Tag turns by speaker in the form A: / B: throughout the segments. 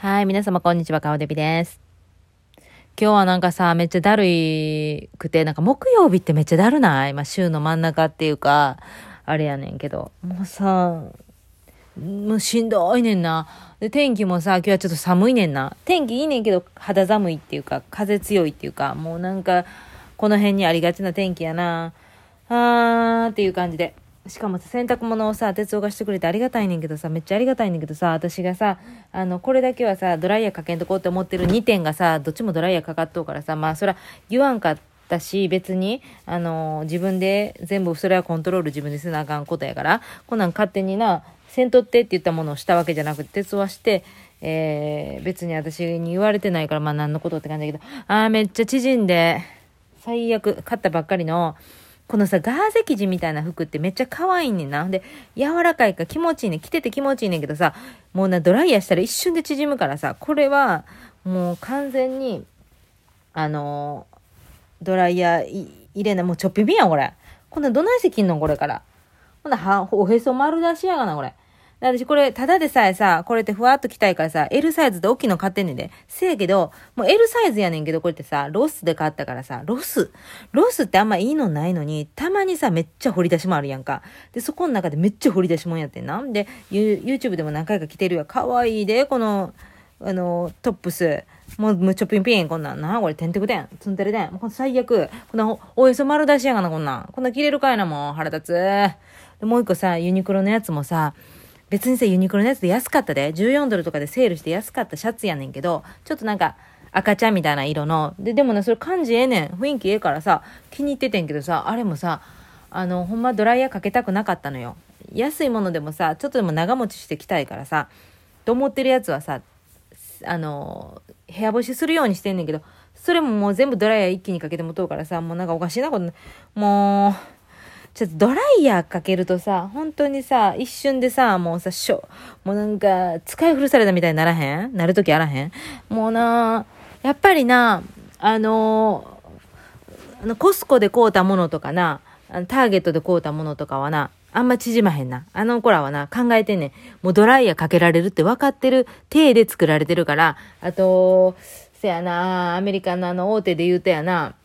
A: はい、皆様こんにちは、顔デビです。今日はなんかさ、めっちゃだるいくて、なんか木曜日ってめっちゃだるない？まあ週の真ん中っていうか、あれやねんけど。もうさ、もうしんどいねんな。で、天気もさ、今日はちょっと寒いねんな。天気いいねんけど、肌寒いっていうか、風強いっていうか、もうなんか、この辺にありがちな天気やな。あーっていう感じで。しかも洗濯物をさ、哲夫がしてくれてありがたいねんけどさ、めっちゃありがたいねんけどさ、私がさ、あの、これだけはさ、ドライヤーかけんとこうって思ってる2点がさ、どっちもドライヤーかかっとうからさ、まあ、そら、言わんかったし、別に、あの、自分で全部それはコントロール自分でせなあかんことやから、こんなん勝手にな、せんとってって言ったものをしたわけじゃなくて、鉄はして、えー、別に私に言われてないから、まあ何のことって感じだけど、あーめっちゃ縮んで、最悪、買ったばっかりの、このさ、ガーゼ生地みたいな服ってめっちゃ可愛いねんな。で、柔らかいから気持ちいいね。着てて気持ちいいねんけどさ、もうな、ドライヤーしたら一瞬で縮むからさ、これは、もう完全に、あのドライヤー入れない、もうちょっぴびやん、これ。こんなどないして着んのこれから。ほんなは、おへそ丸出しやがな、これ。で私これ、ただでさえさ、これってふわっと着たいからさ、L サイズで大きいの買ってんねんで。せやけど、もう L サイズやねんけど、これってさ、 Ross で買ったからさ、 Rossロスってあんまいいのないのに、たまにさ、めっちゃ掘り出しもあるやんか。で、そこの中でめっちゃ掘り出しもんやってんな。で、YouTube でも何回か着てるや。かわいいで、この、あの、トップス。もう、もうちょぴんぴん、こんなん。なこれ、てんてくてん。つんてれてん。もう最悪。こんなお、おへそ丸出しやがな、こんなん。こんな着れるかいな、もう。腹立つ。で、もう一個さ、ユニクロのやつもさ、別にさ、ユニクロのやつで安かったで、14ドルとかでセールして安かったシャツやねんけど、ちょっとなんか、赤ちゃんみたいな色の。で、でもね、それ感じええねん。雰囲気ええからさ、気に入っててんけどさ、あれもさ、あの、ほんまドライヤーかけたくなかったのよ。安いものでもさ、ちょっとでも長持ちしてきたいからさ、と思ってるやつはさ、あの、部屋干しするようにしてんねんけど、それももう全部ドライヤー一気にかけてもとうからさ、もうなんかおかしいなこと、もう、ちょっとドライヤーかけるとさ、本当にさ、一瞬でさ、もうさ、しょ、もうなんか、使い古されたみたいにならへん？なるときあらへん？もうな、やっぱりな、あのあの、コスコで買うたものとかな、ターゲットで買うたものとかはな、あんま縮まへんな。あの子らはな、考えてね。もうドライヤーかけられるって分かってる体で作られてるから、あと、せやな、アメリカのあの大手で言うとやな、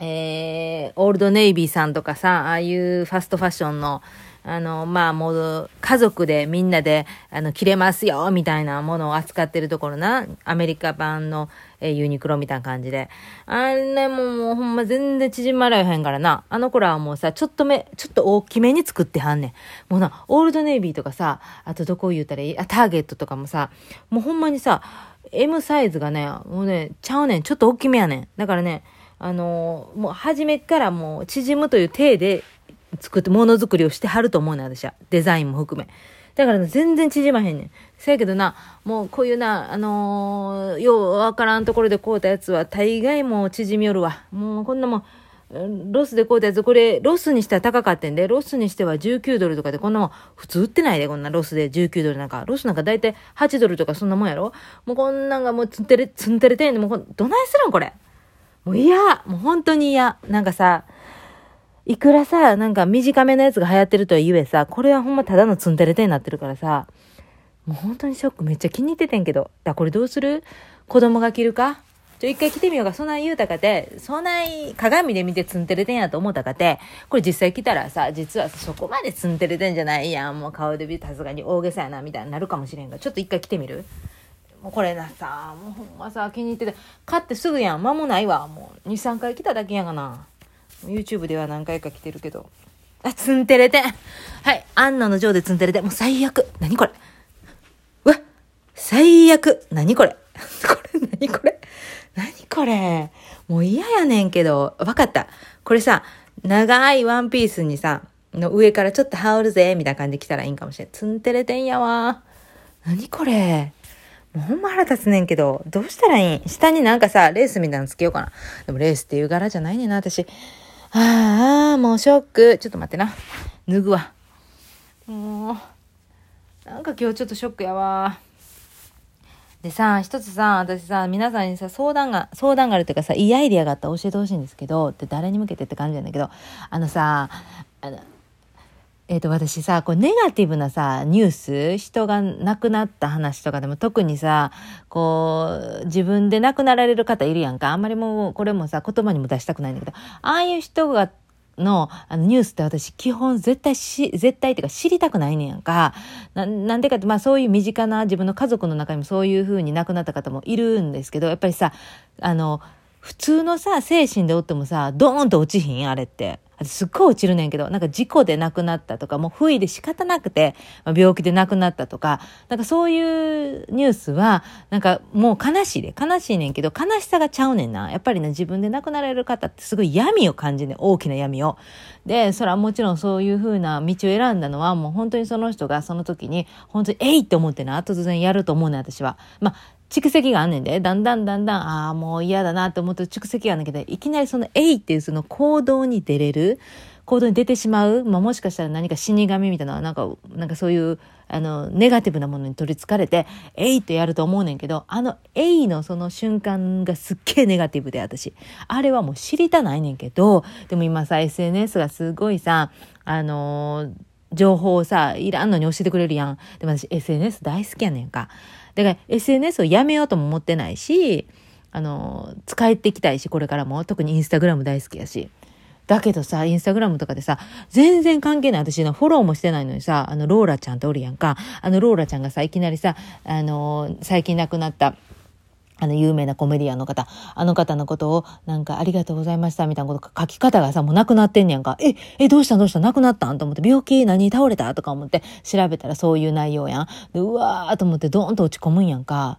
A: えー、オールドネイビーさんとかさ、ああいうファストファッションの、あの、まあもう、家族でみんなで、あの、着れますよ、みたいなものを扱ってるところな、アメリカ版の、えーユニクロみたいな感じで。あれももうほんま全然縮まらへんからな。あの子らはもうさ、ちょっとめ、ちょっと大きめに作ってはんねん。もうな、オールドネイビーとかさ、あとどこ言うたらいいあ、ターゲットとかもさ、もうほんまにさ、M サイズがね、もうね、ちゃうねん。ちょっと大きめやねん。だからね、あのもう初めからもう縮むという体で作って、ものづくりをしてはると思うね、私は。デザインも含め。だから、全然縮まへんねん。せやけどな、もうこういうな、あのーようわからんところで買うたやつは大概もう縮みよるわ。もうこんなもん、 Ross で買うたやつ、これ、 Ross にしては高かってんで、 Ross にしては19ドルとかで、こんなもん、普通売ってないで、こんな Ross で19ドルなんか。 Ross なんか大体8ドルとかそんなもんやろもうこんなんがもうつんてれ、つんてれてんねん。もうどないするんこれ？もう嫌もう本当に嫌なんかさ、いくらさ、なんか短めのやつが流行ってるとはいえさ、これはほんまただのツンテレテになってるからさ、もう本当にショックめっちゃ気に入っててんけど。だこれどうする？子供が着るか？ちょ、一回着てみようか。そんなん言うたかて、そんない鏡で見てツンテレテンやと思ったかて、これ実際着たらさ、実はそこまでツンテレテンじゃないやん。もう顔でさすがに大げさやな、みたいになるかもしれんが。ちょっと一回着てみる？もうこれなさ、もうほんまさ、気に入ってて、買ってすぐやん。間もないわ。もう2、3回来ただけやがな。YouTube では何回か来てるけど。あ、ツンテレテ。はい。アンナのジョーでツンテレテ。もう最悪。何これ？うわ、最悪。何これ？これ、何これ？何これ？もう嫌やねんけど。わかった。これさ、長いワンピースにさ、の上からちょっと羽織るぜ、みたいな感じで来たらいいんかもしれん。ツンテレテンやわ。何これ？もうほんま腹立つねんけど、どうしたらいい？ん下になんかさ、レースみたいなのつけようかな。でもレースっていう柄じゃないねんな、私。ああ、もうショック。ちょっと待ってな。脱ぐわ。もう、なんか今日ちょっとショックやわ。でさ、一つさ、私さ、皆さんにさ、相談が、相談があるっていうかさ、いいアイディアがあったら教えてほしいんですけど、って誰に向けてって感じなんだけど、あのさ、あの、えっ、と、私さ、こう、ネガティブなさ、ニュース、人が亡くなった話とかでも特にさ、こう、自分で亡くなられる方いるやんか。あんまりもう、これもさ、言葉にも出したくないんだけど、ああいう人が、のあのニュースって私基本絶対し、絶対っていうか知りたくないねんやんか。ななんでかって、まあそういう身近な自分の家族の中にもそういう風に亡くなった方もいるんですけど、やっぱりさ、あの、普通のさ、精神でおってもさ、ドーンと落ちひん？あれって。すっごい落ちるねんけど、なんか事故で亡くなったとか、もう不意で仕方なくて、病気で亡くなったとか、なんかそういうニュースは、なんかもう悲しいで、悲しいねんけど、悲しさがちゃうねんな。やっぱりね、自分で亡くなられる方ってすごい闇を感じね大きな闇を。で、それはもちろんそういう風な道を選んだのは、もう本当にその人がその時に、本当にえいって思ってな、突然やると思うね、私は。まあ、蓄積があんねんで、だんだんだんだん、ああ、もう嫌だなって思って蓄積があんねんけど、いきなりその、えいっていうその行動に出れる、行動に出てしまう、まあ、もしかしたら何か死神みたいな、なんか、なんかそういう、あの、ネガティブなものに取り憑かれて、えいってやると思うねんけど、あの、えいのその瞬間がすっげえネガティブで、私。あれはもう知りたないねんけど、でも今さ、SNS がすごいさ、あのー、情報をさ、いらんのに教えてくれるやん。でも私 SNS 大好きやねんか。だから SNS をやめようとも思ってないし、あの、使えていきたいし、これからも。特にインスタグラム大好きやし。だけどさ、インスタグラムとかでさ、全然関係ない。私のフォローもしてないのにさ、あの、ローラちゃんっておるやんか。あの、ローラちゃんがさ、いきなりさ、あの、最近亡くなった、あの、有名なコメディアンの方、あの方のことを、なんか、ありがとうございました、みたいなこと書き方がさ、もうなくなってんねやんか。え、え、どうしたどうしたなくなったん？と思って、病気何？倒れた？とか思って調べたらそういう内容やん。でうわーと思ってドーンと落ち込むんやんか。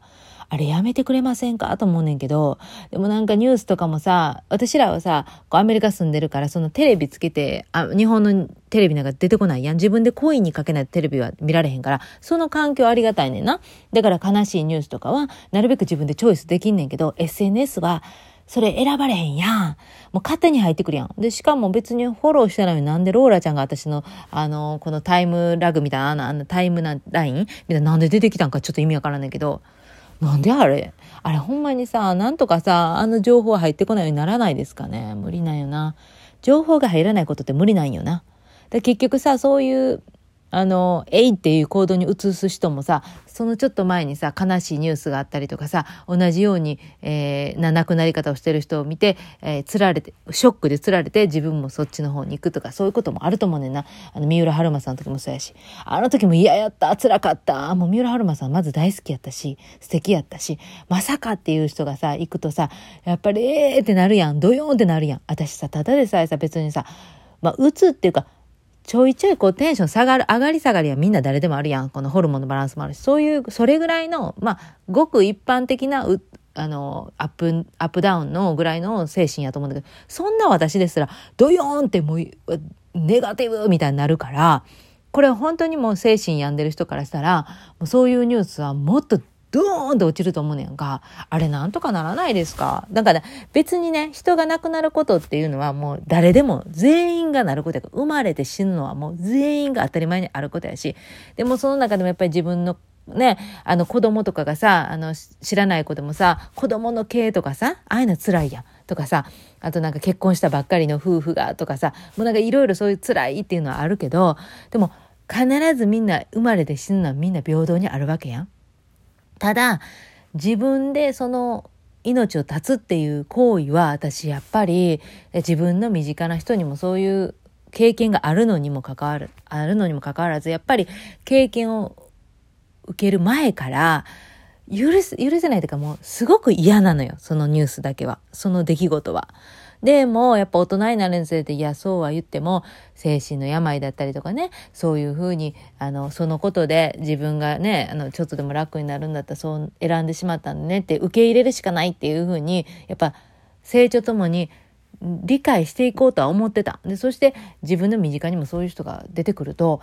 A: あれやめてくれませんか？と思うねんけど、でもなんかニュースとかもさ、私らはさ、こうアメリカ住んでるから、そのテレビつけて、あ、日本のテレビなんか出てこないやん。自分でコインにかけないテレビは見られへんから、その環境ありがたいねんな。だから悲しいニュースとかは、なるべく自分でチョイスできんねんけど、SNS は、それ選ばれへんやん。もう勝手に入ってくるやん。で、しかも別にフォローしてないのになんでローラちゃんが私の、あの、このタイムラグみたいな、あの、タイムラインみたいななんで出てきたんかちょっと意味わからないけど、なんであれ？あれほんまにさ、なんとかさ、あの情報入ってこないようにならないですかね？無理なんよな。情報が入らないことって無理なんよな。で結局さ、そういうあの、えいっていう行動に移す人もさ、そのちょっと前にさ、悲しいニュースがあったりとかさ、同じように、えー、な亡くなり方をしてる人を見て、えー、つられて、ショックでつられて自分もそっちの方に行くとか、そういうこともあると思うねんな。あの、三浦春馬さんの時もそうやし、あの時も嫌やった、辛かった、もう三浦春馬さんまず大好きやったし、素敵やったし、まさかっていう人がさ、行くとさ、やっぱりえーってなるやん、ドヨーンってなるやん。私さ、ただでさえさ、別にさ、まあ、打つっていうか、ちょいちょいこうテンション下がる、上がり下がりはみんな誰でもあるやん。このホルモンのバランスもあるし。そういう、それぐらいの、まあ、ごく一般的な、あの、アップ、アップダウンのぐらいの精神やと思うんだけど、そんな私ですら、ドヨーンってもう、ネガティブみたいになるから、これ本当にもう精神病んでる人からしたら、もうそういうニュースはもっとドーンと落ちると思うねんか。あれなんとかならないですか？だから別にね、人が亡くなることっていうのはもう誰でも全員がなることやから、生まれて死ぬのはもう全員が当たり前にあることやし、でもその中でもやっぱり自分のね、あの子供とかがさ、あの知らない子でもさ、子供の系とかさ、ああいうの辛いやん。とかさ、あとなんか結婚したばっかりの夫婦がとかさ、もうなんかいろいろそういう辛いっていうのはあるけど、でも必ずみんな生まれて死ぬのはみんな平等にあるわけやん。ただ、自分でその命を絶つっていう行為は私やっぱり自分の身近な人にもそういう経験があるのにも関わる、あるのにも関わらず、やっぱり経験を受ける前から許す、許せないというかもうすごく嫌なのよ。そのニュースだけは。その出来事は。でも、やっぱ大人になるにつれて、いや、そうは言っても、精神の病だったりとかね、そういうふうに、あの、そのことで自分がね、あの、ちょっとでも楽になるんだったら、そう選んでしまったんだねって受け入れるしかないっていうふうに、やっぱ、成長ともに、理解していこうとは思ってた。で、そして自分の身近にもそういう人が出てくると、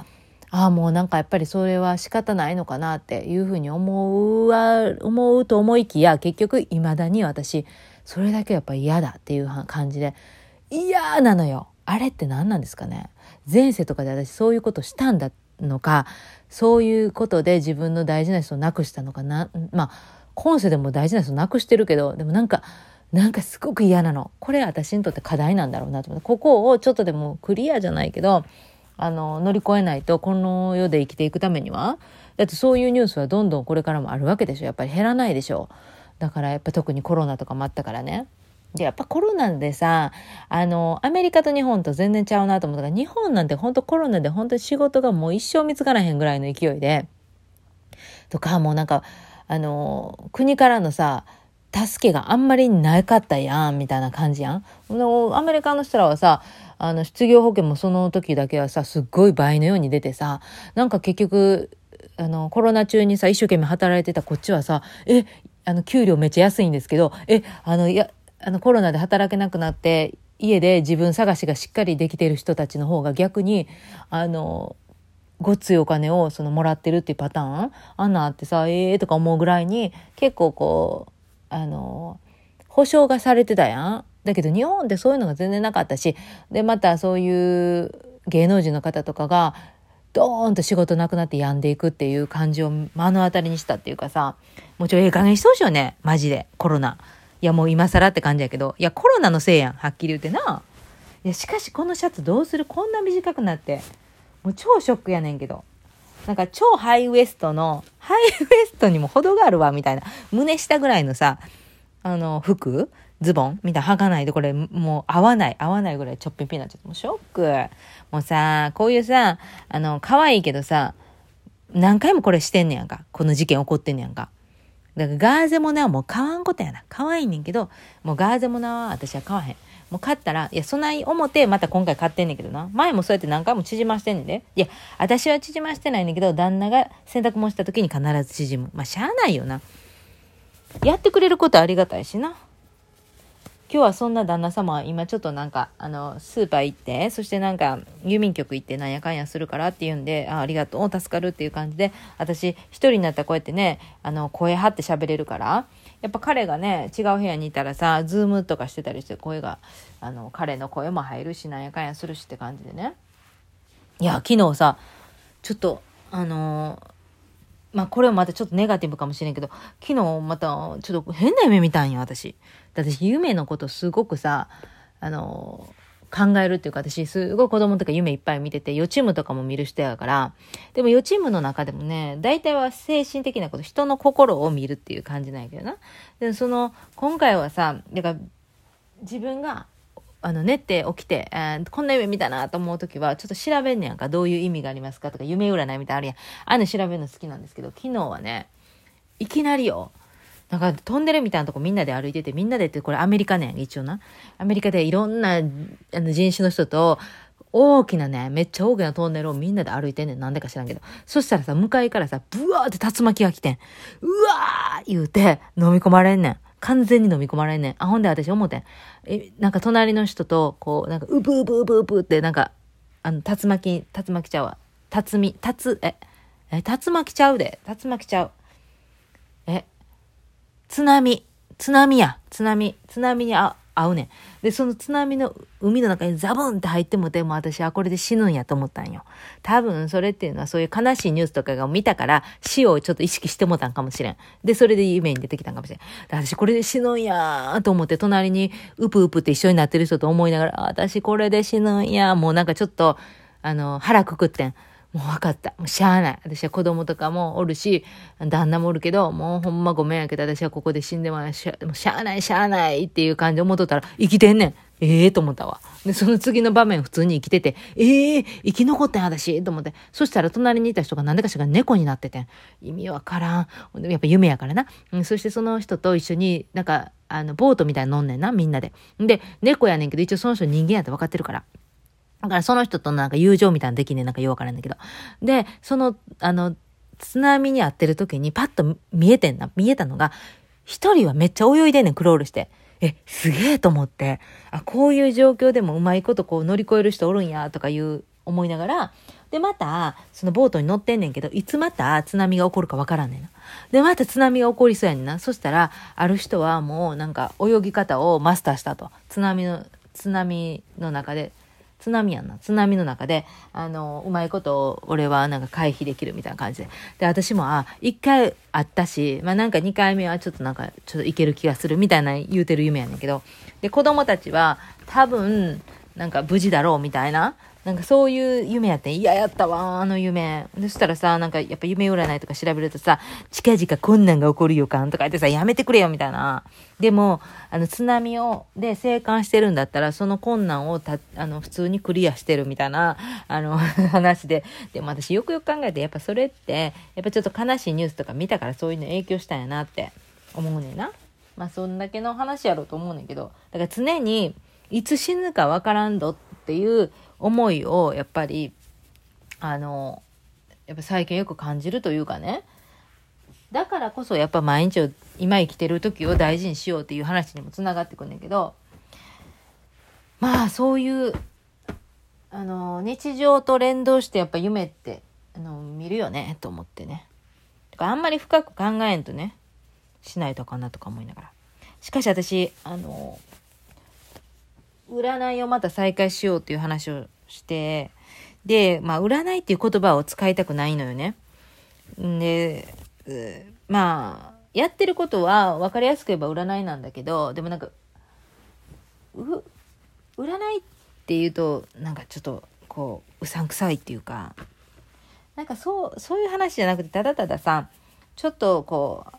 A: ああ、もうなんかやっぱりそれは仕方ないのかなっていうふうに思うは、思うと思いきや、結局未だに私、それだけやっぱ嫌だっていう感じで嫌なのよあれって何なんですかね前世とかで私そういうことしたんだのかそういうことで自分の大事な人を亡くしたのかなまあ今世でも大事な人を亡くしてるけどでもなんかなんかすごく嫌なのこれ私にとって課題なんだろうなと思ってここをちょっとでもクリアじゃないけどあの、乗り越えないと、この世で生きていくためには。だってそういうニュースはどんどんこれからもあるわけでしょ。やっぱり減らないでしょ。だからやっぱ特にコロナとかもあったからね。で、やっぱコロナでさ、あの、アメリカと日本と全然ちゃうなと思ったから、日本なんて本当コロナで本当に仕事がもう一生見つからへんぐらいの勢いで、とか、もうなんか、あの、国からのさ、助けがあんまりなかったやん、みたいな感じやん。アメリカの人らはさ、あの、失業保険もその時だけはさ、すっごい倍のように出てさ、なんか結局、あの、コロナ中にさ、一生懸命働いてたこっちはさ、え、あの、給料めっちゃ安いんですけど、え、あの、いや、あの、コロナで働けなくなって、家で自分探しがしっかりできてる人たちの方が逆に、あの、ごっついお金をそのもらってるっていうパターン？あんなってさ、ええー、とか思うぐらいに結構こう、あの、保証がされてたやん？だけど日本ってそういうのが全然なかったし、で、またそういう芸能人の方とかが、ドーンと仕事なくなって病んでいくっていう感じを目の当たりにしたっていうかさ、もうちろんええ加減してほしいよね。マジで。コロナ。いやもう今更って感じやけど、いやコロナのせいやん。はっきり言ってな。いやしかしこのシャツどうする？こんな短くなって。もう超ショックやねんけど。なんか超ハイウエストの、ハイウエストにも程があるわ、みたいな。胸下ぐらいのさ、あの、服ズボンみたいな履かないとこれもう合わない、合わないぐらいちょっぴんぴんなっちゃって、もうショック。もうさ、こういうさ、あの、可愛いけどさ、何回もこれしてんねやんか。この事件起こってんねやんか。だからガーゼモナはもう買わんことやな。可愛いねんけど、もうガーゼモナは私は買わへん。もう買ったら、いや、そない思ってまた今回買ってんねんけどな。前もそうやって何回も縮ましてんねんで。いや、私は縮ましてないねんけど、旦那が洗濯物した時に必ず縮む。まあ、しゃあないよな。やってくれることありがたいしな。今日はそんな旦那様今ちょっとなんか、あの、スーパー行って、そしてなんか、郵便局行ってなんやかんやするからって言うんで、あありがとう、助かるっていう感じで、私一人になったらこうやってね、あの、声張って喋れるから、やっぱ彼がね、違う部屋にいたらさ、ズームとかしてたりして声が、あの、彼の声も入るし、なんやかんやするしって感じでね。いや、昨日さ、ちょっと、あのーまあこれはまたちょっとネガティブかもしれんけど、昨日またちょっと変な夢見たんよ、私。私夢のことすごくさ、あの、考えるっていうか私すごい子供とか夢いっぱい見てて予知夢とかも見る人やから、でも予知夢の中でもね、大体は精神的なこと、人の心を見るっていう感じなんやけどな。で、その、今回はさ、だから自分があの、寝て起きて、えー、こんな夢見たなと思うときは、ちょっと調べんねやんか。どういう意味がありますかとか、夢占いみたいなあるやん。あの調べるの好きなんですけど、昨日はね、いきなりよ、なんかトンネルみたいなとこみんなで歩いてて、みんなでってこれアメリカね、一応な。アメリカでいろんなあの人種の人と、大きなね、めっちゃ大きなトンネルをみんなで歩いてんねん。なんでか知らんけど。そしたらさ、向かいからさ、ブワーって竜巻が来てん。うわー言うて、飲み込まれんねん。完全に飲み込まれんねん。あ、ほんで私思ってん。え、なんか隣の人と、こう、なんか、うぶうぶうぶうぶって、なんか、あの、竜巻、竜巻ちゃうわ。竜み、竜、え、え、竜巻ちゃうで。竜巻ちゃう。え、津波、津波や。津波、津波にあ、合うねん。で、その津波の海の中にザブンって入ってもても私はこれで死ぬんやと思ったんよ。多分それっていうのはそういう悲しいニュースとかが見たから死をちょっと意識してもたんかもしれん。で、それで夢に出てきたんかもしれん。私これで死ぬんやと思って隣にうぷうぷって一緒になってる人と思いながら、私これで死ぬんやもうなんかちょっと、あの、腹くくってん。もう分かった。もうしゃあない。私は子供とかもおるし、旦那もおるけど、もうほんまごめんやけど、私はここで死んでもしゃもうしゃあない、しゃあないっていう感じで思っとったら、生きてんねん。ええー、と思ったわ。で、その次の場面普通に生きてて、ええー、生き残ってん私と思って。そしたら隣にいた人が何でかしら猫になっててん。意味わからん。やっぱ夢やからな。うん、そしてその人と一緒に、なんか、あの、ボートみたいに乗んねんな、みんなで。で、猫やねんけど、一応その人人間やって分かってるから。だからその人となんか友情みたいなできねえなんかよくわからんだけど。で、その、あの、津波に遭ってる時にパッと見えてんな、見えたのが、一人はめっちゃ泳いでんねん、クロールして。え、すげえと思って、あ、こういう状況でもうまいことこう乗り越える人おるんや、とかいう思いながら、で、また、そのボートに乗ってんねんけど、いつまた津波が起こるかわからんねんな。で、また津波が起こりそうやねんな。そしたら、ある人はもうなんか泳ぎ方をマスターしたと。津波の、津波の中で津波やんな。津波の中で、あの、うまいこと俺はなんか回避できるみたいな感じで。で、私も、あ、一回あったし、まあなんか二回目はちょっとなんか、ちょっといける気がするみたいな言うてる夢やねんけど。で、子供たちは多分、なんか無事だろうみたいな。なんかそういう夢やって嫌やったわ、あの夢。そしたらさ、なんかやっぱ夢占いとか調べるとさ、近々困難が起こる予感とか言ってさ、やめてくれよみたいな。でも、あの津波を、で生還してるんだったら、その困難をた、あの普通にクリアしてるみたいな、あの 話で。でも私よくよく考えて、やっぱそれって、やっぱちょっと悲しいニュースとか見たからそういうの影響したんやなって思うねんな。まあそんだけの話やろうと思うねんけど、だから常に、いつ死ぬかわからんどっていう思いをやっぱりあのやっぱ最近よく感じるというかね。だからこそやっぱ毎日を今生きてる時を大事にしようっていう話にもつながってくんだけど。まあそういうあの日常と連動してやっぱ夢ってあの見るよねと思ってね。あんまり深く考えんとねしないとかなとか思いながら。しかし私あの占いをまた再開しようっていう話をして、で、まあ、占いっていう言葉を使いたくないのよね。で、まあ、やってることは分かりやすく言えば占いなんだけど、でもなんか、占いっていうと、なんかちょっと、こう、うさんくさいっていうか、なんかそう、そういう話じゃなくて、ただたださ、ちょっとこう、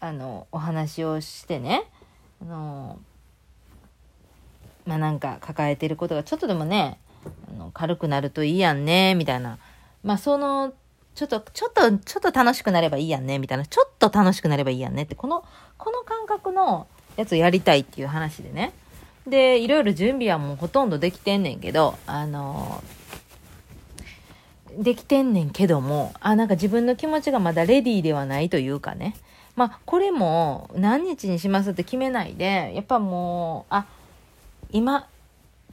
A: あの、お話をしてね、あの、まあなんか抱えてることがちょっとでもね、軽くなるといいやんね、みたいな。まあその、ちょっと、ちょっと、ちょっと楽しくなればいいやんね、みたいな。ちょっと楽しくなればいいやんねって、この、この感覚のやつをやりたいっていう話でね。で、いろいろ準備はもうほとんどできてんねんけど、あのできてんねんけども、あ、なんか自分の気持ちがまだレディーではないというかね。まあ、これも何日にしますって決めないで、やっぱもう、あ、今、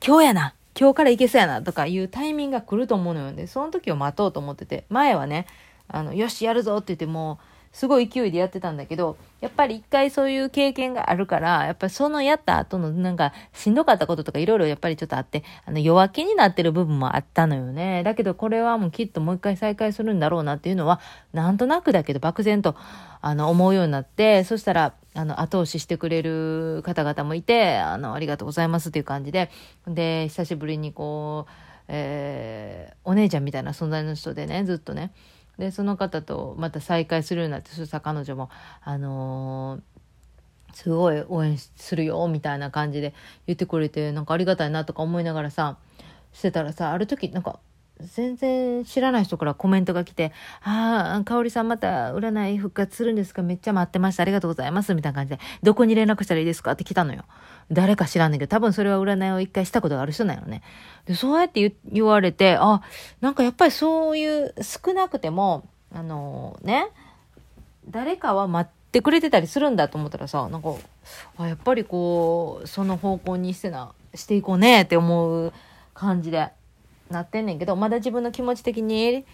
A: 今日やな、今日から行けそうやなとかいうタイミングが来ると思うのよね。その時を待とうと思ってて、前はね、あの、よし、やるぞって言ってもう、すごい勢いでやってたんだけど、やっぱり一回そういう経験があるから、やっぱりそのやった後のなんかしんどかったこととかいろいろやっぱりちょっとあって、あの弱気になってる部分もあったのよね。だけどこれはもうきっともう一回再開するんだろうなっていうのは、なんとなくだけど漠然とあの思うようになって、そしたら、あの、後押ししてくれる方々もいて、あの、ありがとうございますっていう感じで、で、久しぶりにこう、えー、お姉ちゃんみたいな存在の人でね、ずっとね、でその方とまた再会するようになってそしたら彼女もあのー、すごい応援するよみたいな感じで言ってくれてなんかありがたいなとか思いながらさしてたらさある時なんか全然知らない人からコメントが来て、ああ、かおりさんまた占い復活するんですか？めっちゃ待ってました。ありがとうございます。みたいな感じで、どこに連絡したらいいですか？って来たのよ。誰か知らんねんけど、多分それは占いを一回したことがある人なのね。で、そうやって言われて、あ、なんかやっぱりそういう少なくても、あのー、ね、誰かは待ってくれてたりするんだと思ったらさ、なんか、あやっぱりこう、その方向にしてな、していこうねって思う感じで。なってんねんけどまだ自分の気持ち的に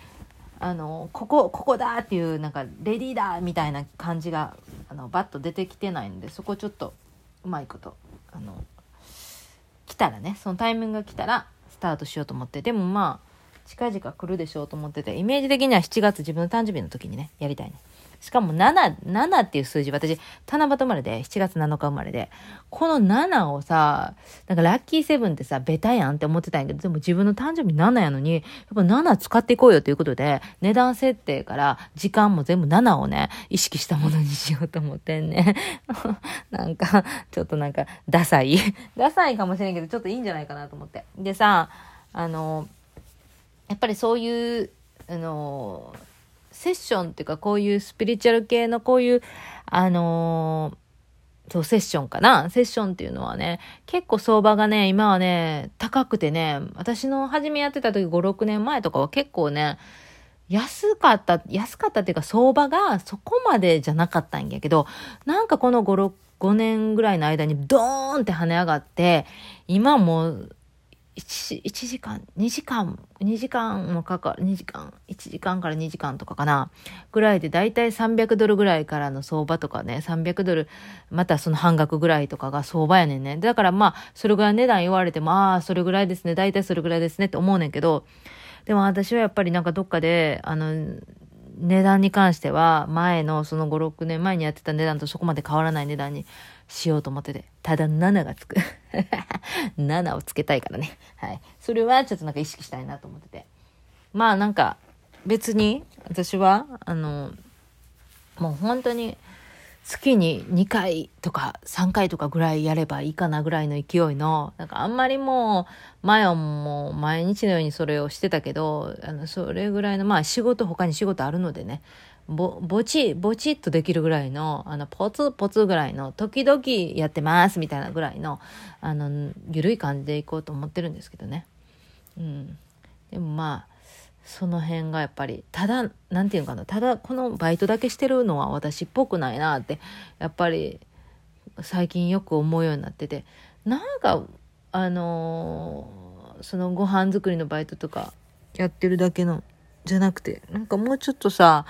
A: あのここここだっていうなんかレディーだみたいな感じがあのバッと出てきてないんでそこちょっとうまいことあの来たらねそのタイミングが来たらスタートしようと思ってでもまあ近々来るでしょうと思っててイメージ的には7月自分の誕生日の時にねやりたいね。しかも7、7っていう数字、私、七夕生まれで、7月7日生まれで、この7をさ、なんかラッキーセブンってさ、ベタやんって思ってたんやけど、でも自分の誕生日7やのに、やっぱ7使っていこうよということで、値段設定から時間も全部7をね、意識したものにしようと思ってんね。なんか、ちょっとなんか、ダサい。ダサいかもしれんけど、ちょっといいんじゃないかなと思って。でさ、あの、やっぱりそういう、あの、セッションっていうかこういうスピリチュアル系のこういう、あのー、そう、セッションかな。セッションっていうのはね、結構相場がね、今はね、高くてね、私の初めやってた時5、6年前とかは結構ね、安かった、安かったっていうか相場がそこまでじゃなかったんやけど、なんかこの5、6、5年ぐらいの間にドーンって跳ね上がって、今もう 1, 1時間、2時間、2時間もかかる、2時間、1時間から2時間とかかな、ぐらいで、だいたい300ドルぐらいからの相場とかね、300ドル、またその半額ぐらいとかが相場やねんね。だからまあ、それぐらい値段言われても、ああ、それぐらいですね、だいたいそれぐらいですねって思うねんけど、でも私はやっぱりなんかどっかで、あの、値段に関しては、前のその5、6年前にやってた値段とそこまで変わらない値段にしようと思ってて。ただ7がつく。7をつけたいからね。はい。それはちょっとなんか意識したいなと思ってて。まあなんか、別に、私は、あの、もう本当に、月に2回とか3回とかぐらいやればいいかなぐらいの勢いの、なんかあんまりもう、前はもう毎日のようにそれをしてたけど、あの、それぐらいの、まあ仕事、他に仕事あるのでね、ぼ、ぼち、ぼちっとできるぐらいの、あの、ポツポツぐらいの、時々やってますみたいなぐらいの、あの、ゆるい感じでいこうと思ってるんですけどね。うん。でもまあ、その辺がやっぱりただ何て言うかなただこのバイトだけしてるのは私っぽくないなってやっぱり最近よく思うようになっててなんかあのー、そのご飯作りのバイトとかやってるだけのじゃなくてなんかもうちょっとさ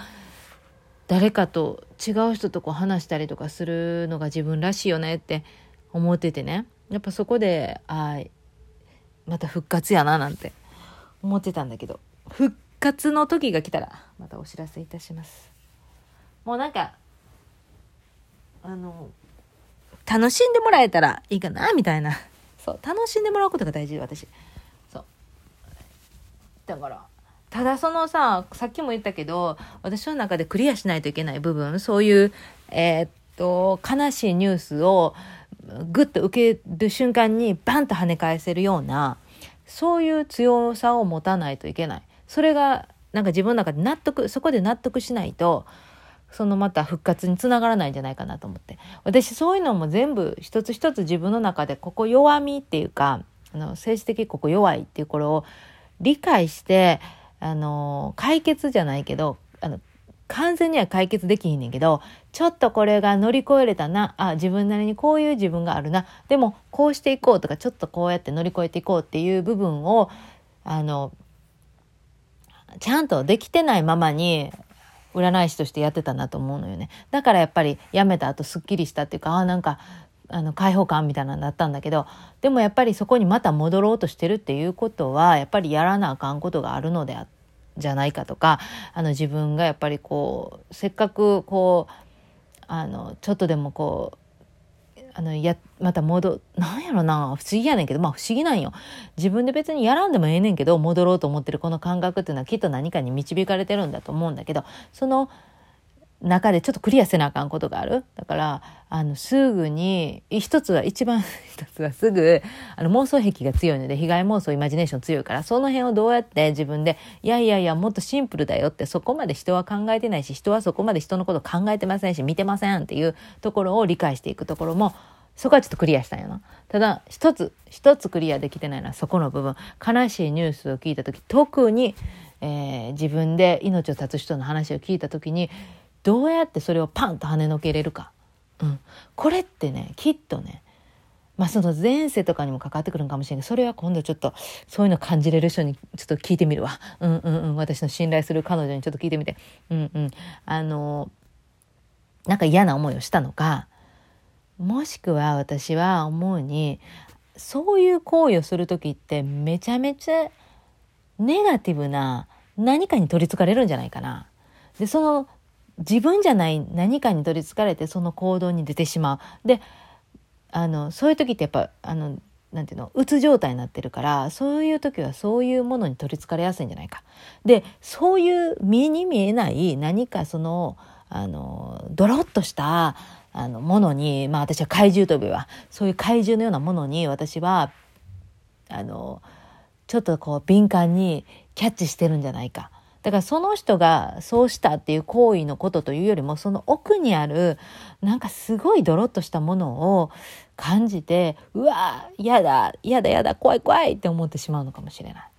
A: 誰かと違う人とこう話したりとかするのが自分らしいよねって思っててね。やっぱそこであまた復活やななんて思ってたんだけど。復活の時が来たらまたお知らせいたします。もうなんかあの楽しんでもらえたらいいかなみたいな。そう楽しんでもらうことが大事私。そう。だからただそのささっきも言ったけど私の中でクリアしないといけない部分そういうえー、っと悲しいニュースをグッと受ける瞬間にバンと跳ね返せるようなそういう強さを持たないといけない。それがなんか自分の中で納得そこで納得しないとそのまた復活につながらないんじゃないかなと思って。私そういうのも全部一つ一つ自分の中でここ弱みっていうかあの政治的ここ弱いっていうこれを理解してあの解決じゃないけどあの完全には解決できひんねんけどちょっとこれが乗り越えれたなあ自分なりにこういう自分があるなでもこうしていこうとかちょっとこうやって乗り越えていこうっていう部分をあのちゃんとできてないままに占い師としてやってたなと思うのよね。だからやっぱり辞めた後すっきりしたっていうか、ああなんか、あの解放感みたいなのだったんだけどでもやっぱりそこにまた戻ろうとしてるっていうことはやっぱりやらなあかんことがあるのであじゃないかとかあの自分がやっぱりこうせっかくこうあのちょっとでもこうあの、や、また戻、なんやろな、不思議やねんけど、まあ不思議なんよ。自分で別にやらんでもええねんけど、戻ろうと思ってるこの感覚っていうのはきっと何かに導かれてるんだと思うんだけど、その、中でちょっとクリアせなあかんことがある？だから、あの、すぐに、一つは、一番 一つはすぐ、あの、妄想癖が強いので、被害妄想、イマジネーション強いから、その辺をどうやって自分で、いやいやいや、もっとシンプルだよって、そこまで人は考えてないし、人はそこまで人のこと考えてませんし、見てませんっていうところを理解していくところも、そこはちょっとクリアしたんやな。ただ、一つ、一つクリアできてないのはそこの部分。悲しいニュースを聞いた時、特に、えー、自分で命を絶つ人の話を聞いた時に、どうやってそれをパンと跳ねのけれるか。うん。これってね、きっとね、まあその前世とかにも関わってくるんかもしれないけど、それは今度ちょっとそういうの感じれる人にちょっと聞いてみるわ。うんうんうん。私の信頼する彼女にちょっと聞いてみて。うんうん。あの、なんか嫌な思いをしたのか、もしくは私は思うに、そういう行為をする時ってめちゃめちゃネガティブな何かに取りつかれるんじゃないかな。で、その自分じゃない何かに取りつかれてその行動に出てしまう。で、あの、そういう時ってやっぱ、あの、なんていうの、うつ状態になってるから、そういう時はそういうものに取りつかれやすいんじゃないか。で、そういう目に見えない何かその、あの、ドロッとした、あの、ものに、まあ私は怪獣と呼べば、そういう怪獣のようなものに私は、あの、ちょっとこう敏感にキャッチしてるんじゃないか。だからその人がそうしたっていう行為のことというよりもその奥にあるなんかすごいドロッとしたものを感じてうわ嫌だ嫌だ嫌だ怖い怖いって思ってしまうのかもしれない。だか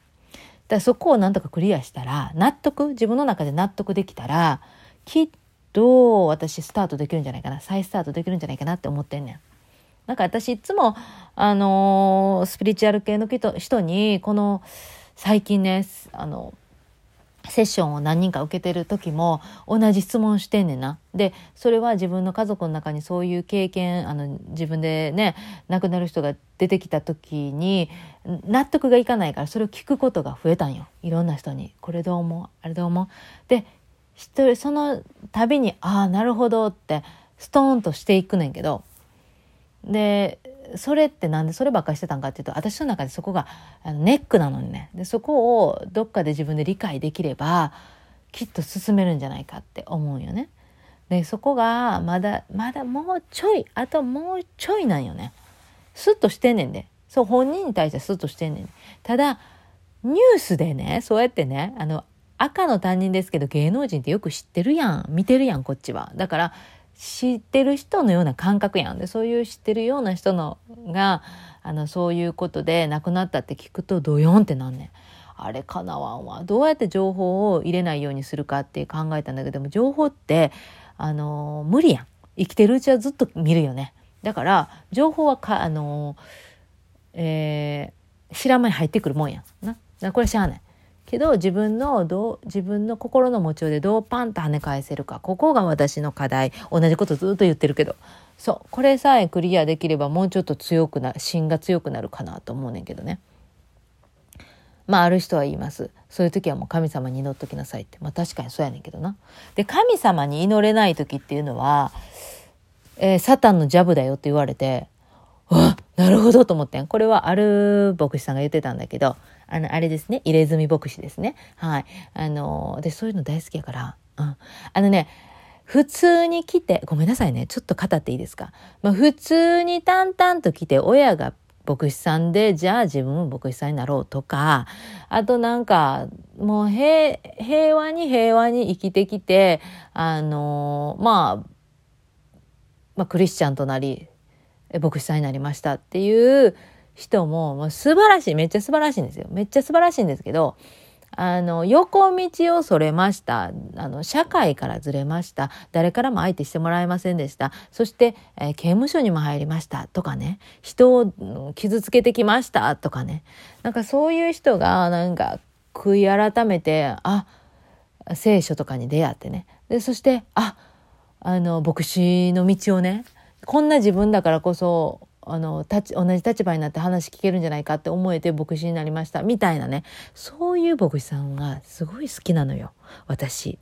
A: らそこをなんとかクリアしたら納得自分の中で納得できたらきっと私スタートできるんじゃないかな再スタートできるんじゃないかなって思ってんねん。なんか私いつもあのー、スピリチュアル系の人にこの最近ねあのセッションを何人か受けてる時も同じ質問してんねんな。で、それは自分の家族の中にそういう経験、あの、自分でね、亡くなる人が出てきた時に、納得がいかないから、それを聞くことが増えたんよ。いろんな人に。これどう思う？あれどう思う？で、一人、その度に、ああ、なるほどって、ストーンとしていくねんけど、で、それってなんでそればっかりしてたんかっていうと、私の中でそこがあのネックなのにね。で、そこをどっかで自分で理解できれば、きっと進めるんじゃないかって思うよね。で、そこがまだ、まだもうちょい、あともうちょいなんよね。スッとしてんねんで。そう、本人に対してスッとしてんねん。ただ、ニュースでね、そうやってね、あの、赤の担任ですけど芸能人ってよく知ってるやん。見てるやん、こっちは。だから、知ってる人のような感覚やん。で、そういう知ってるような人のが、あの、そういうことで亡くなったって聞くとドヨンってなんねん。あれかなわんわ。どうやって情報を入れないようにするかって考えたんだけども、情報って、あの、無理やん。生きてるうちはずっと見るよね。だから、情報はか、あの、えー、知らん間に入ってくるもんやん。な。これしゃあない。けど自分のどう自分の心の持ちようでどうパンと跳ね返せるかここが私の課題同じことずっと言ってるけどそうこれさえクリアできればもうちょっと強くな芯が強くなるかなと思うねんけどね。まあある人は言います。そういう時はもう神様に祈っときなさいって。まあ確かにそうやねんけどな。で、神様に祈れない時っていうのは、えー、サタンのジャブだよって言われて、あなるほどと思ってん。これはある牧師さんが言ってたんだけど、あの、あれですね。入れ墨牧師ですね。はい。あの、で、そういうの大好きやから。うん。あのね、普通に来て、ごめんなさいね。ちょっと語っていいですか？まあ、普通に淡々と来て、親が牧師さんで、じゃあ自分も牧師さんになろうとか、あとなんか、もう平、平和に平和に生きてきて、あの、まあ、まあ、クリスチャンとなり、牧師さんになりましたっていう人も、もう素晴らしい、めっちゃ素晴らしいんですよ。めっちゃ素晴らしいんですけど、あの、横道をそれました。あの、社会からずれました。誰からも相手してもらえませんでした。そして、えー、刑務所にも入りましたとかね。人を傷つけてきましたとかね。なんかそういう人が、なんか、悔い改めて、あ、聖書とかに出会ってね。で、そして、あ、あの、牧師の道をね、こんな自分だからこそあの同じ立場になって話聞けるんじゃないかって思えて牧師になりました。みたいなね。そういう牧師さんがすごい好きなのよ。私。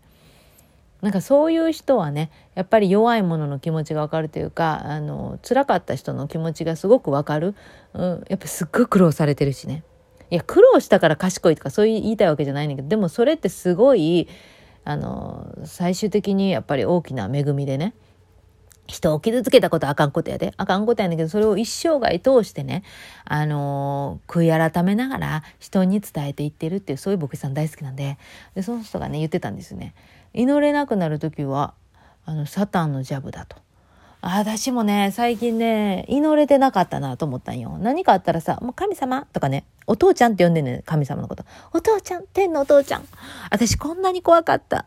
A: なんかそういう人はねやっぱり弱い者の気持ちがわかるというかあの辛かった人の気持ちがすごくわかる、うん、やっぱすっごい苦労されてるしね。いや苦労したから賢いとかそう言いたいわけじゃないんだけどでもそれってすごいあの最終的にやっぱり大きな恵みでね。人を傷つけたことあかんことやで。あかんことやねんけど、それを一生涯通してね、あのー、悔い改めながら人に伝えていってるっていう、そういう牧師さん大好きなんで、で、その人がね、言ってたんですよね。祈れなくなる時は、あの、サタンのジャブだと。私もね、最近ね、祈れてなかったなと思ったんよ。何かあったらさ、もう神様とかね、お父ちゃんって呼んでんね神様のこと。お父ちゃん、天のお父ちゃん。私こんなに怖かった。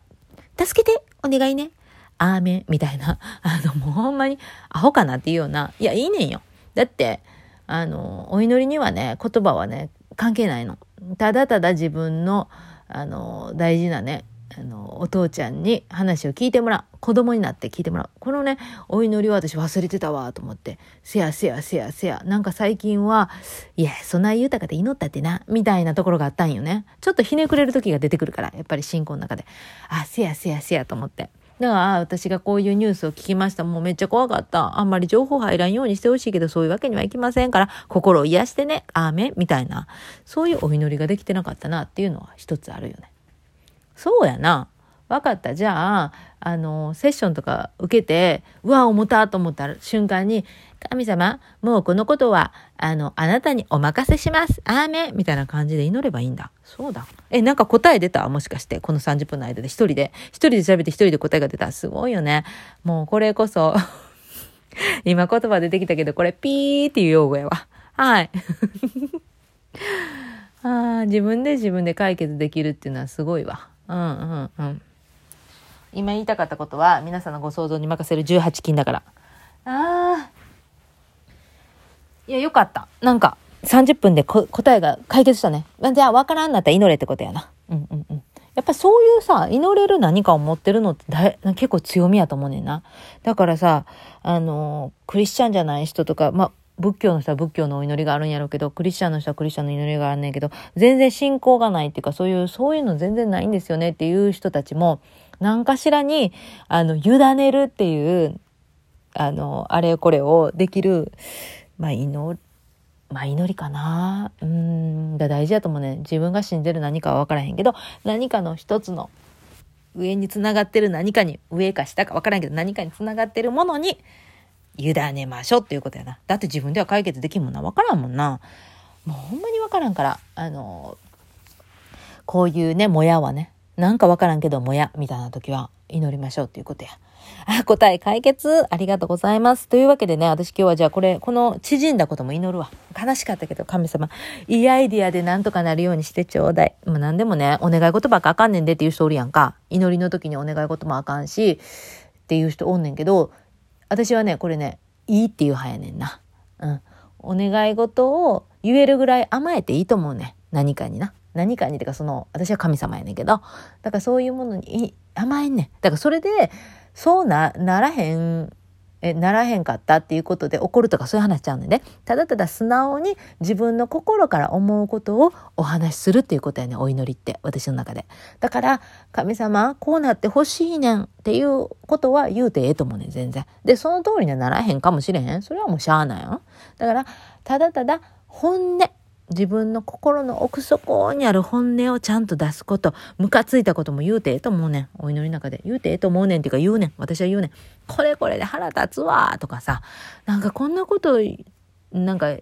A: 助けて、お願いね。アーメンみたいな、あの、もうほんまにアホかなっていうような、いや、いいねんよ。だって、あの、お祈りにはね、言葉はね、関係ないの。ただただ自分の、あの、大事なね、あの、お父ちゃんに話を聞いてもらう。子供になって聞いてもらう。このね、お祈りは私忘れてたわ、と思って。せやせやせやせや。なんか最近は、いや、そない豊かで祈ったってな、みたいなところがあったんよね。ちょっとひねくれる時が出てくるから、やっぱり信仰の中で。あ、せやせやせやと思って。だから私がこういうニュースを聞きました。もうめっちゃ怖かった。あんまり情報入らんようにしてほしいけど、そういうわけにはいきませんから、心を癒してね、アーメンみたいな、そういうお祈りができてなかったなっていうのは一つあるよね。そうやな。わかった。じゃあ、あの、セッションとか受けて、うわ、重たと思った瞬間に、神様、もうこのことは、あの、あなたにお任せします。アーメンみたいな感じで祈ればいいんだ。そうだ。え、なんか答え出た？もしかして、この30分の間で一人で、一人で調べて一人で答えが出た。すごいよね。もうこれこそ 今言葉出てきたけど、これピーっていう用語やわ。はい。あ自分で自分で解決できるっていうのはすごいわ。うんうんうん。今言いたかったことは、皆さんのご想像に任せる18金だから。ああ。いや、よかった。なんか、30分で答えが解決したね。じゃあ、わからんなったら祈れってことやな。うんうんうん。やっぱそういうさ、祈れる何かを持ってるのってだ結構強みやと思うねんな。だからさ、あの、クリスチャンじゃない人とか、まあ、仏教の人は仏教のお祈りがあるんやろうけど、クリスチャンの人はクリスチャンの祈りがあるんやけど、全然信仰がないっていうか、そういう、そういうの全然ないんですよねっていう人たちも、何かしらに、あの、委ねるっていう、あの、あれこれをできる、まあ、祈、まあ、祈りかな。うん、が大事だと思うね。自分が信じる何かは分からへんけど、何かの一つの上につながってる何かに、上か下か分からんけど、何かにつながってるものに、委ねましょうっていうことやな。だって自分では解決できんもんな。分からんもんな。もうほんまに分からんから、あの、こういうね、もやはね、なんか分からんけどもや、みたいな時は祈りましょうっていうことや。あ、答え解決ありがとうございます。というわけでね、私今日はじゃあこれ、この縮んだことも祈るわ。悲しかったけど、神様、いいアイディアでなんとかなるようにしてちょうだい。もう何でもね、お願い事ばっかあかんねんでっていう人おるやんか。祈りの時にお願い事もあかんし、っていう人おんねんけど、私はね、これね、いいっていう派やねんな。うん。お願い事を言えるぐらい甘えていいと思うね。何かにな。何かに、てかその、私は神様やねんけど、だからそういうものに甘えんねん。だからそれで、そうな、ならへん、え、ならへんかったっていうことで怒るとかそういう話ちゃうねんね。ただただ素直に自分の心から思うことをお話しするっていうことやね、お祈りって、私の中で。だから、神様、こうなってほしいねんっていうことは言うてええと思うねん、全然。で、その通りにはならへんかもしれへん。それはもうしゃあないよ。だから、ただただ本音、自分の心の奥底にある本音をちゃんと出すこと、ムカついたことも言うてええと思うねん。お祈りの中で。言うてええと思うねんっていうか言うねん。私は言うねん。これこれで腹立つわとかさ、なんかこんなこと、なんか、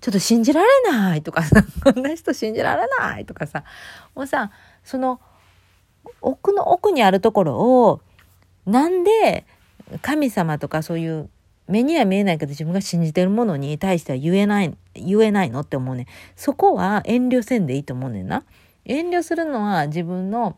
A: ちょっと信じられないとかさ、こんな人信じられないとかさ、もうさ、その、奥の奥にあるところを、なんで神様とかそういう目には見えないけど自分が信じてるものに対しては言えない、言えないのって思うね。そこは遠慮せんでいいと思うねんな。遠慮するのは自分の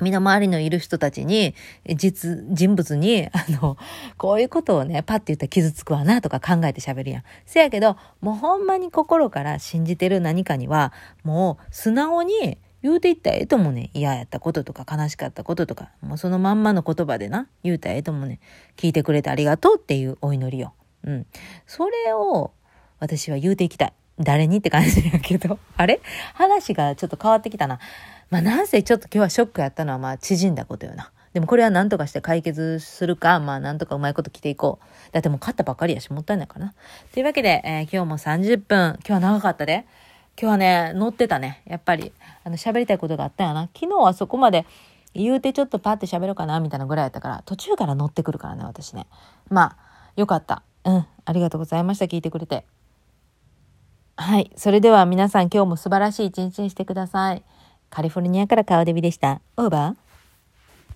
A: 身の回りのいる人たちに、実、人物に、あの、こういうことをね、パッて言ったら傷つくわなとか考えて喋るやん。せやけど、もうほんまに心から信じてる何かには、もう素直に言うていったらええと思うね。嫌やったこととか悲しかったこととか、もうそのまんまの言葉でな、言うたらええと思うね。聞いてくれてありがとうっていうお祈りよ。うん。それを私は言うていきたい。誰にって感じやけど。あれ？話がちょっと変わってきたな。まあなんせちょっと今日はショックやったのはまあ縮んだことよな。でもこれは何とかして解決するか、まあ何とかうまいこと着ていこう。だってもう勝ったばっかりやし、もったいないかな。というわけで、えー、今日も30分、今日は長かったで。今日はね、乗ってたね。やっぱり、あの、喋りたいことがあったよな。昨日はそこまで言うてちょっとパッて喋ろうかな、みたいなぐらいやったから、途中から乗ってくるからね、私ね。まあ、よかった。うん。ありがとうございました。聞いてくれて。はい。それでは皆さん今日も素晴らしい一日にしてください。カリフォルニアからカオデビでした。オーバー